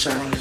shine.